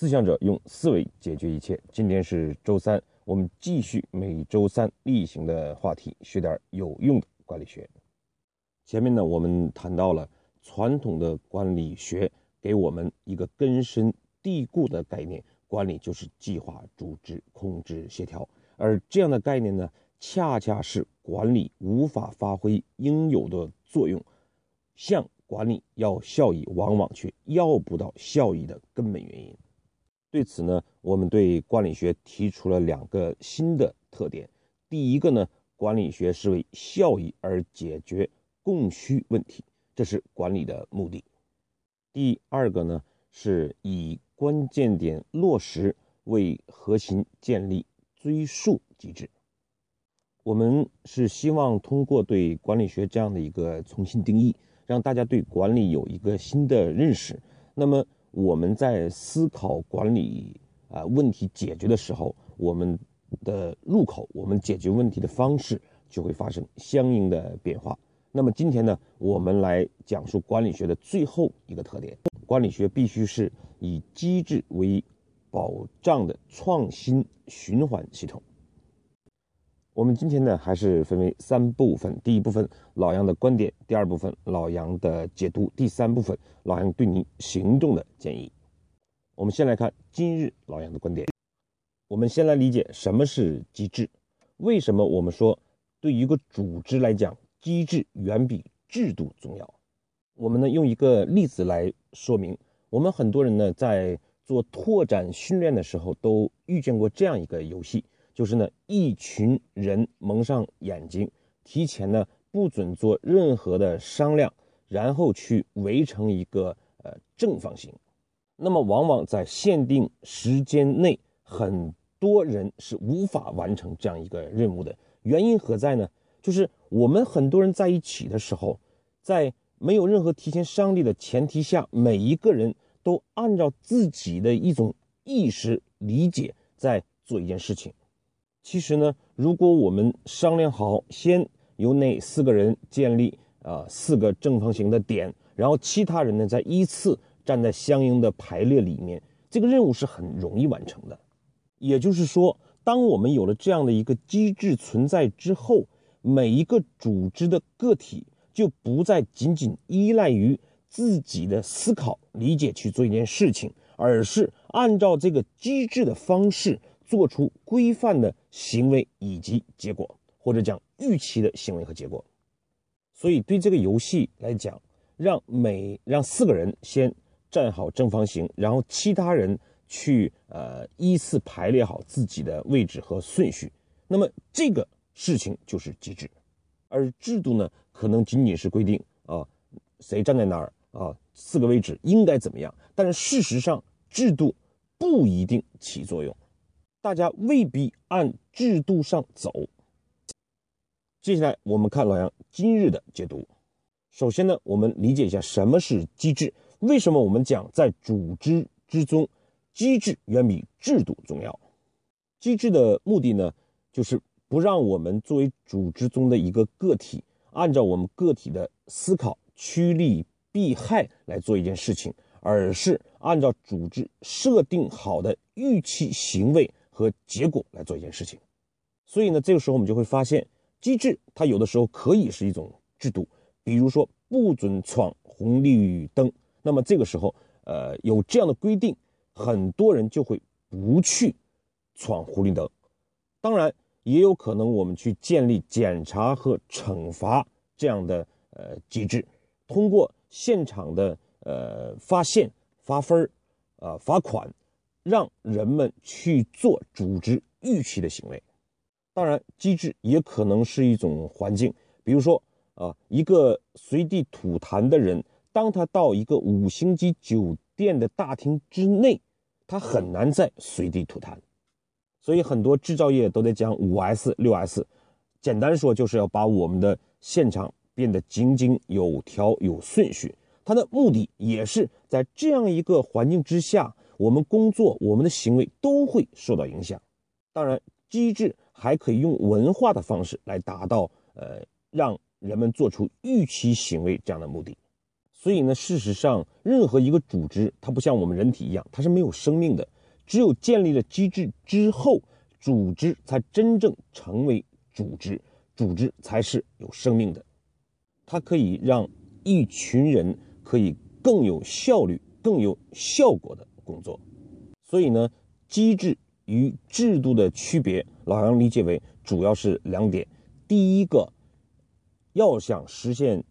思想者用思维解决一切。今天是周三，我们继续每周三例行的话题，学点有用的管理学。前面呢，我们谈到了传统的管理学给我们一个根深蒂固的概念：管理就是计划、组织、控制、协调。而这样的概念呢，恰恰是管理无法发挥应有的作用，向管理要效益，往往却要不到效益的根本原因。对此呢，我们对管理学提出了两个新的特点。第一个呢，管理学是为效益而解决供需问题，这是管理的目的。第二个呢，是以关键点落实为核心建立。追溯机制，我们是希望通过对管理学这样的一个重新定义，让大家对管理有一个新的认识。那么我们在思考管理啊问题解决的时候，我们的入口，我们解决问题的方式就会发生相应的变化。那么今天呢，我们来讲述管理学的最后一个特点：管理学必须是以机制为。保障的创新循环系统。我们今天呢，还是分为三部分：第一部分老杨的观点，第二部分老杨的解读，第三部分老杨对你行动的建议。我们先来看今日老杨的观点。我们先来理解什么是机制。为什么我们说对于一个组织来讲，机制远比制度重要？我们呢，用一个例子来说明。我们很多人呢，在做拓展训练的时候，都遇见过这样一个游戏，就是呢，一群人蒙上眼睛，提前呢不准做任何的商量，然后去围成一个呃正方形。那么，往往在限定时间内，很多人是无法完成这样一个任务的。原因何在呢？就是我们很多人在一起的时候，在没有任何提前商量的前提下，每一个人。都按照自己的一种意识理解在做一件事情。其实呢，如果我们商量好，先由那四个人建立啊四个正方形的点，然后其他人呢再依次站在相应的排列里面，这个任务是很容易完成的。也就是说，当我们有了这样的一个机制存在之后，每一个组织的个体就不再仅仅依赖于。自己的思考理解去做一件事情，而是按照这个机制的方式做出规范的行为以及结果，或者讲预期的行为和结果。所以对这个游戏来讲，让每让四个人先站好正方形，然后其他人去呃依次排列好自己的位置和顺序。那么这个事情就是机制，而制度呢，可能仅仅是规定啊谁站在哪儿。啊，四个位置应该怎么样？但是事实上，制度不一定起作用，大家未必按制度上走。接下来我们看老杨今日的解读。首先呢，我们理解一下什么是机制。为什么我们讲在组织之中，机制远比制度重要？机制的目的呢，就是不让我们作为组织中的一个个体，按照我们个体的思考趋利。避害来做一件事情，而是按照组织设定好的预期行为和结果来做一件事情。所以呢，这个时候我们就会发现，机制它有的时候可以是一种制度，比如说不准闯红绿灯。那么这个时候，呃，有这样的规定，很多人就会不去闯红绿灯。当然，也有可能我们去建立检查和惩罚这样的呃机制，通过。现场的呃发现、发分儿、啊罚款，让人们去做组织预期的行为。当然，机制也可能是一种环境，比如说啊，一个随地吐痰的人，当他到一个五星级酒店的大厅之内，他很难再随地吐痰。所以，很多制造业都在讲五 S、六 S，简单说就是要把我们的现场。变得井井有条、有顺序，它的目的也是在这样一个环境之下，我们工作、我们的行为都会受到影响。当然，机制还可以用文化的方式来达到，呃，让人们做出预期行为这样的目的。所以呢，事实上，任何一个组织，它不像我们人体一样，它是没有生命的。只有建立了机制之后，组织才真正成为组织，组织才是有生命的。它可以让一群人可以更有效率、更有效果的工作。所以呢，机制与制度的区别，老杨理解为主要是两点。第一个，要想实现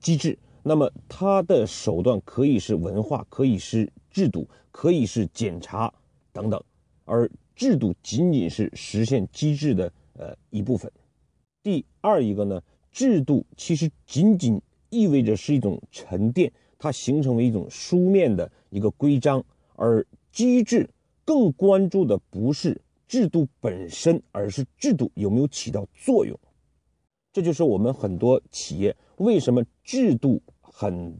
机制。那么它的手段可以是文化，可以是制度，可以是检查等等，而制度仅仅是实现机制的呃一部分。第二一个呢，制度其实仅仅意味着是一种沉淀，它形成为一种书面的一个规章，而机制更关注的不是制度本身，而是制度有没有起到作用。这就是我们很多企业为什么制度很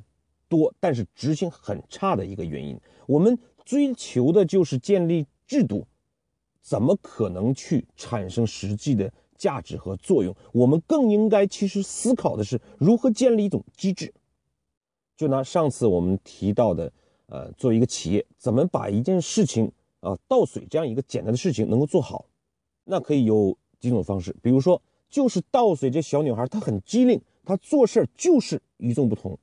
多，但是执行很差的一个原因。我们追求的就是建立制度，怎么可能去产生实际的价值和作用？我们更应该其实思考的是如何建立一种机制。就拿上次我们提到的，呃，作为一个企业，怎么把一件事情啊倒水这样一个简单的事情能够做好？那可以有几种方式，比如说。就是倒水，这小女孩她很机灵，她做事就是与众不同。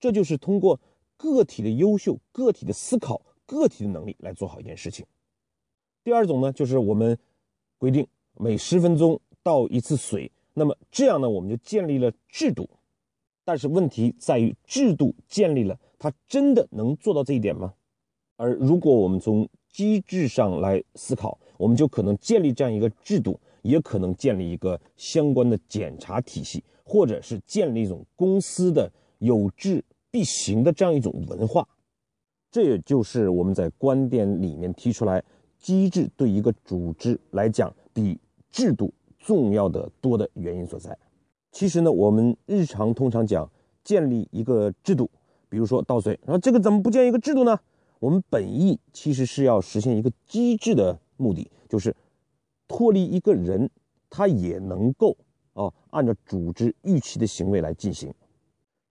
这就是通过个体的优秀、个体的思考、个体的能力来做好一件事情。第二种呢，就是我们规定每十分钟倒一次水，那么这样呢，我们就建立了制度。但是问题在于，制度建立了，它真的能做到这一点吗？而如果我们从机制上来思考，我们就可能建立这样一个制度。也可能建立一个相关的检查体系，或者是建立一种公司的有制必行的这样一种文化。这也就是我们在观点里面提出来，机制对一个组织来讲比制度重要的多的原因所在。其实呢，我们日常通常讲建立一个制度，比如说倒水，然后这个怎么不建一个制度呢？我们本意其实是要实现一个机制的目的，就是。脱离一个人，他也能够啊按照组织预期的行为来进行，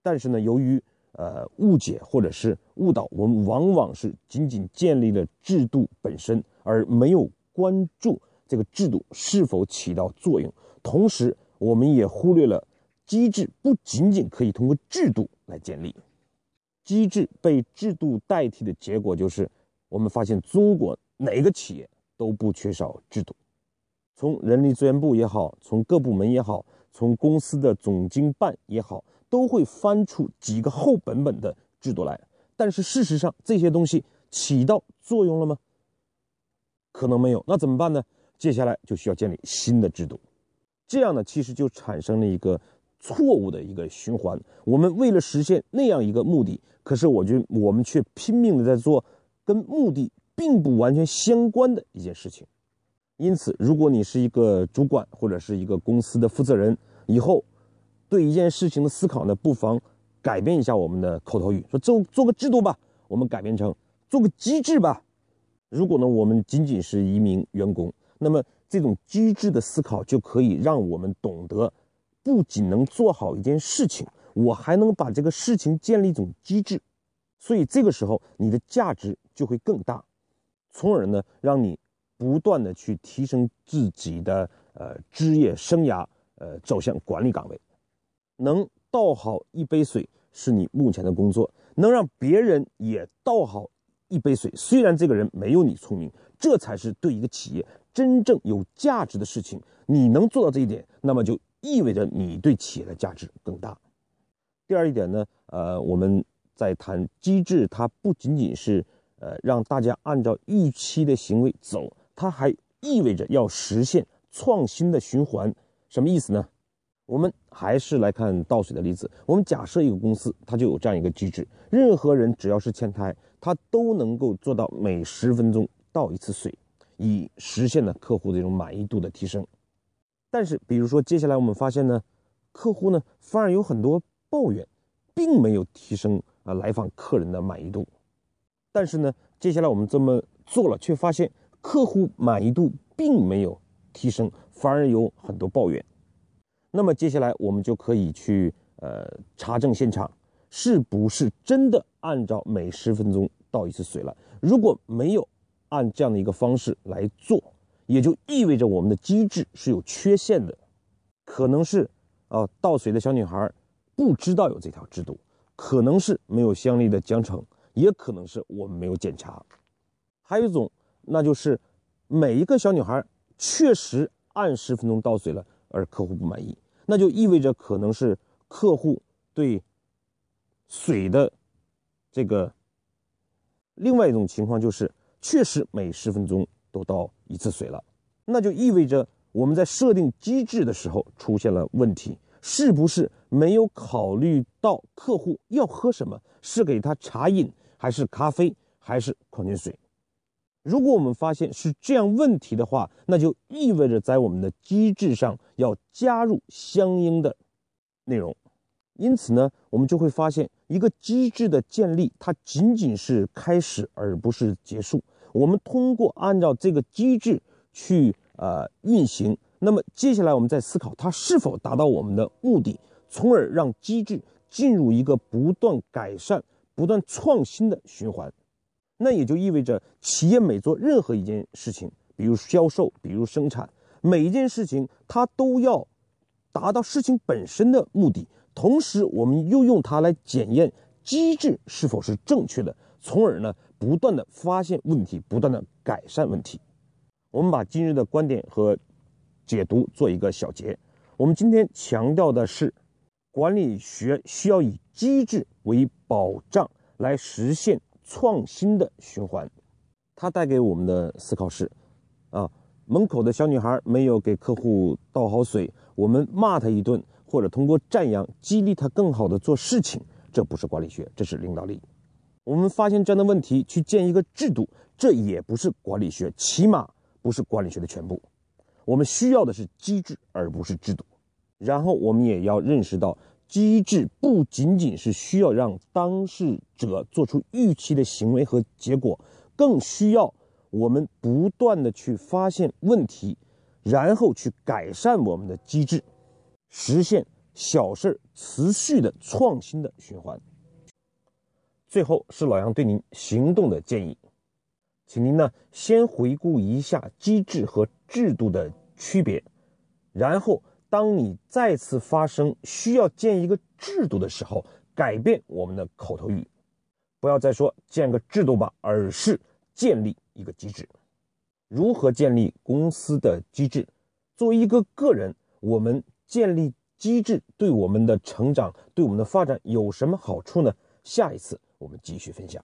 但是呢，由于呃误解或者是误导，我们往往是仅仅建立了制度本身，而没有关注这个制度是否起到作用。同时，我们也忽略了机制不仅仅可以通过制度来建立，机制被制度代替的结果就是，我们发现中国哪个企业都不缺少制度。从人力资源部也好，从各部门也好，从公司的总经办也好，都会翻出几个厚本本的制度来。但是事实上，这些东西起到作用了吗？可能没有。那怎么办呢？接下来就需要建立新的制度。这样呢，其实就产生了一个错误的一个循环。我们为了实现那样一个目的，可是我觉我们却拼命的在做跟目的并不完全相关的一件事情。因此，如果你是一个主管或者是一个公司的负责人，以后对一件事情的思考呢，不妨改变一下我们的口头语，说做做个制度吧，我们改变成做个机制吧。如果呢，我们仅仅是一名员工，那么这种机制的思考就可以让我们懂得，不仅能做好一件事情，我还能把这个事情建立一种机制，所以这个时候你的价值就会更大，从而呢，让你。不断的去提升自己的呃职业生涯，呃走向管理岗位，能倒好一杯水是你目前的工作，能让别人也倒好一杯水，虽然这个人没有你聪明，这才是对一个企业真正有价值的事情。你能做到这一点，那么就意味着你对企业的价值更大。第二一点呢，呃，我们在谈机制，它不仅仅是呃让大家按照预期的行为走。它还意味着要实现创新的循环，什么意思呢？我们还是来看倒水的例子。我们假设一个公司，它就有这样一个机制：任何人只要是前台，他都能够做到每十分钟倒一次水，以实现呢客户的这种满意度的提升。但是，比如说接下来我们发现呢，客户呢反而有很多抱怨，并没有提升啊来访客人的满意度。但是呢，接下来我们这么做了，却发现。客户满意度并没有提升，反而有很多抱怨。那么接下来我们就可以去呃查证现场，是不是真的按照每十分钟倒一次水了？如果没有按这样的一个方式来做，也就意味着我们的机制是有缺陷的，可能是啊倒水的小女孩不知道有这条制度，可能是没有相应的奖惩，也可能是我们没有检查。还有一种，那就是每一个小女孩确实按十分钟倒水了，而客户不满意，那就意味着可能是客户对水的这个。另外一种情况就是，确实每十分钟都倒一次水了，那就意味着我们在设定机制的时候出现了问题，是不是没有考虑到客户要喝什么？是给他茶饮，还是咖啡，还是矿泉水？如果我们发现是这样问题的话，那就意味着在我们的机制上要加入相应的内容。因此呢，我们就会发现，一个机制的建立，它仅仅是开始，而不是结束。我们通过按照这个机制去呃运行，那么接下来我们再思考它是否达到我们的目的，从而让机制进入一个不断改善、不断创新的循环。那也就意味着，企业每做任何一件事情，比如销售，比如生产，每一件事情它都要达到事情本身的目的。同时，我们又用它来检验机制是否是正确的，从而呢不断的发现问题，不断的改善问题。我们把今日的观点和解读做一个小结。我们今天强调的是，管理学需要以机制为保障，来实现创新的循环。它带给我们的思考是：啊，门口的小女孩没有给客户倒好水，我们骂她一顿。或者通过赞扬激励他更好的做事情，这不是管理学，这是领导力。我们发现这样的问题，去建一个制度，这也不是管理学，起码不是管理学的全部。我们需要的是机制，而不是制度。然后我们也要认识到，机制不仅仅是需要让当事者做出预期的行为和结果，更需要我们不断的去发现问题，然后去改善我们的机制。实现小事持续的创新的循环。最后是老杨对您行动的建议，请您呢先回顾一下机制和制度的区别，然后当你再次发生需要建一个制度的时候，改变我们的口头语，不要再说建个制度吧，而是建立一个机制。如何建立公司的机制？作为一个个人，我们。建立机制对我们的成长、对我们的发展有什么好处呢？下一次我们继续分享。